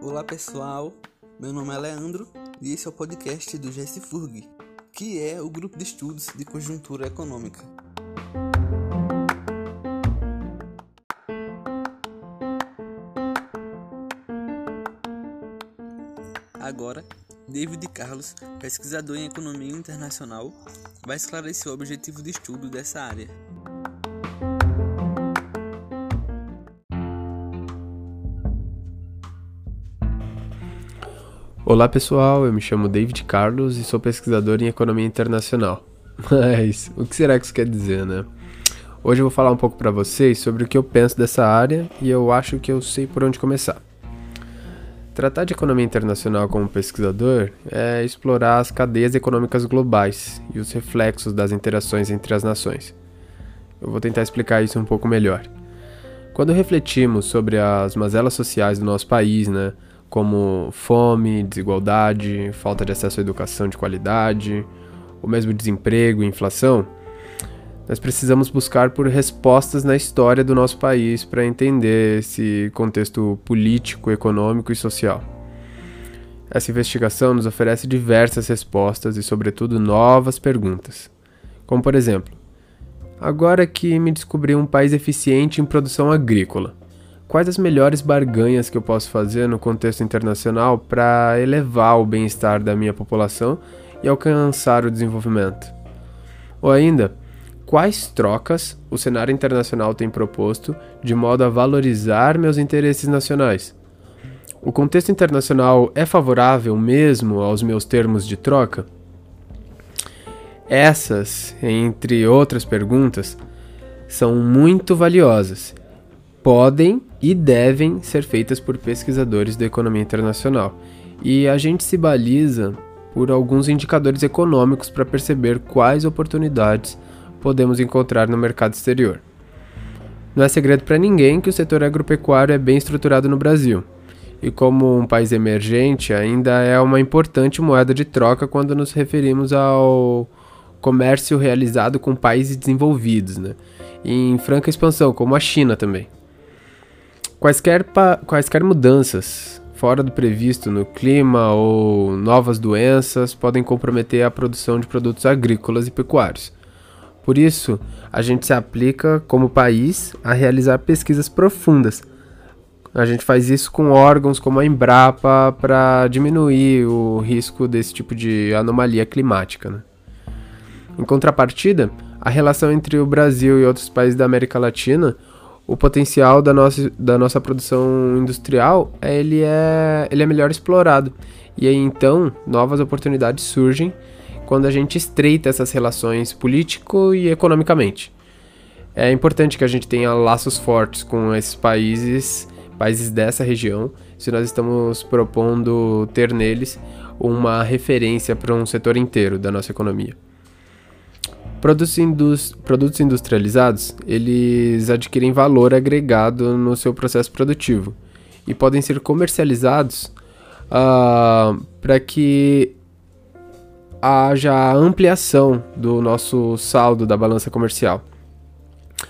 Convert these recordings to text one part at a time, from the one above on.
Olá pessoal, meu nome é Leandro e esse é o podcast do GSFURG, que é o grupo de estudos de conjuntura econômica. Agora, David Carlos, pesquisador em economia internacional, vai esclarecer o objetivo de estudo dessa área. Olá pessoal, eu me chamo David Carlos e sou pesquisador em economia internacional. Mas o que será que isso quer dizer, né? Hoje eu vou falar um pouco para vocês sobre o que eu penso dessa área e eu acho que eu sei por onde começar. Tratar de economia internacional como pesquisador é explorar as cadeias econômicas globais e os reflexos das interações entre as nações. Eu vou tentar explicar isso um pouco melhor. Quando refletimos sobre as mazelas sociais do nosso país, né, como fome, desigualdade, falta de acesso à educação de qualidade, o mesmo desemprego e inflação, nós precisamos buscar por respostas na história do nosso país para entender esse contexto político, econômico e social. Essa investigação nos oferece diversas respostas e, sobretudo, novas perguntas. Como, por exemplo, agora que me descobri um país eficiente em produção agrícola, quais as melhores barganhas que eu posso fazer no contexto internacional para elevar o bem-estar da minha população e alcançar o desenvolvimento? Ou ainda, quais trocas o cenário internacional tem proposto de modo a valorizar meus interesses nacionais. O contexto internacional é favorável mesmo aos meus termos de troca? Essas, entre outras perguntas, são muito valiosas. Podem e devem ser feitas por pesquisadores da economia internacional. E a gente se baliza por alguns indicadores econômicos para perceber quais oportunidades podemos encontrar no mercado exterior. Não é segredo para ninguém que o setor agropecuário é bem estruturado no Brasil, e como um país emergente, ainda é uma importante moeda de troca quando nos referimos ao comércio realizado com países desenvolvidos, né? em franca expansão, como a China também. Quaisquer, quaisquer mudanças fora do previsto no clima ou novas doenças podem comprometer a produção de produtos agrícolas e pecuários por isso, a gente se aplica como país a realizar pesquisas profundas. A gente faz isso com órgãos como a Embrapa para diminuir o risco desse tipo de anomalia climática. Né? Em contrapartida, a relação entre o Brasil e outros países da América Latina, o potencial da nossa, da nossa produção industrial ele é, ele é melhor explorado. E aí então novas oportunidades surgem quando a gente estreita essas relações político e economicamente. É importante que a gente tenha laços fortes com esses países, países dessa região, se nós estamos propondo ter neles uma referência para um setor inteiro da nossa economia. Produtos, indus produtos industrializados, eles adquirem valor agregado no seu processo produtivo e podem ser comercializados uh, para que haja ampliação do nosso saldo da balança comercial.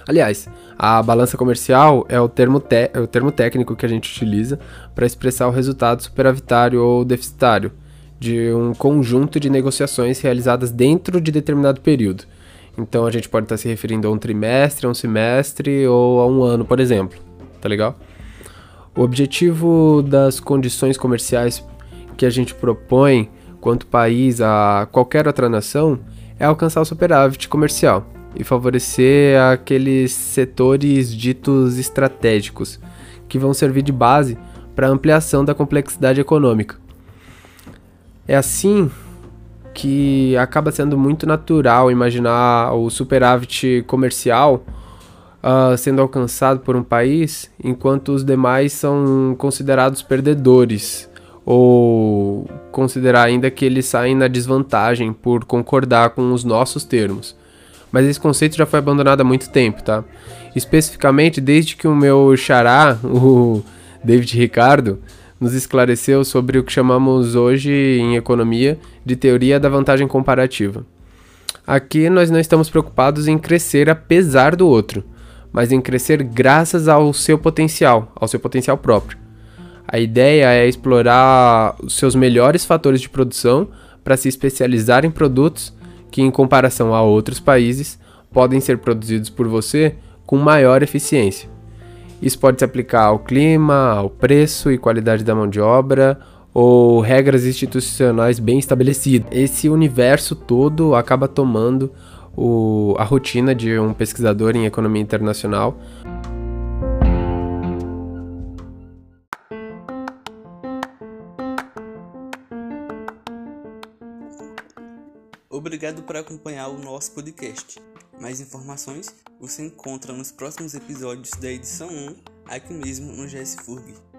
Aliás, a balança comercial é o termo, é o termo técnico que a gente utiliza para expressar o resultado superavitário ou deficitário de um conjunto de negociações realizadas dentro de determinado período. Então a gente pode estar se referindo a um trimestre, a um semestre ou a um ano, por exemplo. Tá legal? O objetivo das condições comerciais que a gente propõe quanto país a qualquer outra nação é alcançar o superávit comercial e favorecer aqueles setores ditos estratégicos, que vão servir de base para a ampliação da complexidade econômica. É assim que acaba sendo muito natural imaginar o superávit comercial uh, sendo alcançado por um país, enquanto os demais são considerados perdedores ou considerar ainda que eles saem na desvantagem por concordar com os nossos termos. Mas esse conceito já foi abandonado há muito tempo, tá? Especificamente desde que o meu xará, o David Ricardo, nos esclareceu sobre o que chamamos hoje em economia de teoria da vantagem comparativa. Aqui nós não estamos preocupados em crescer apesar do outro, mas em crescer graças ao seu potencial, ao seu potencial próprio. A ideia é explorar os seus melhores fatores de produção para se especializar em produtos que, em comparação a outros países, podem ser produzidos por você com maior eficiência. Isso pode se aplicar ao clima, ao preço e qualidade da mão de obra, ou regras institucionais bem estabelecidas. Esse universo todo acaba tomando o, a rotina de um pesquisador em economia internacional. Obrigado por acompanhar o nosso podcast. Mais informações você encontra nos próximos episódios da edição 1, aqui mesmo no GS Furg.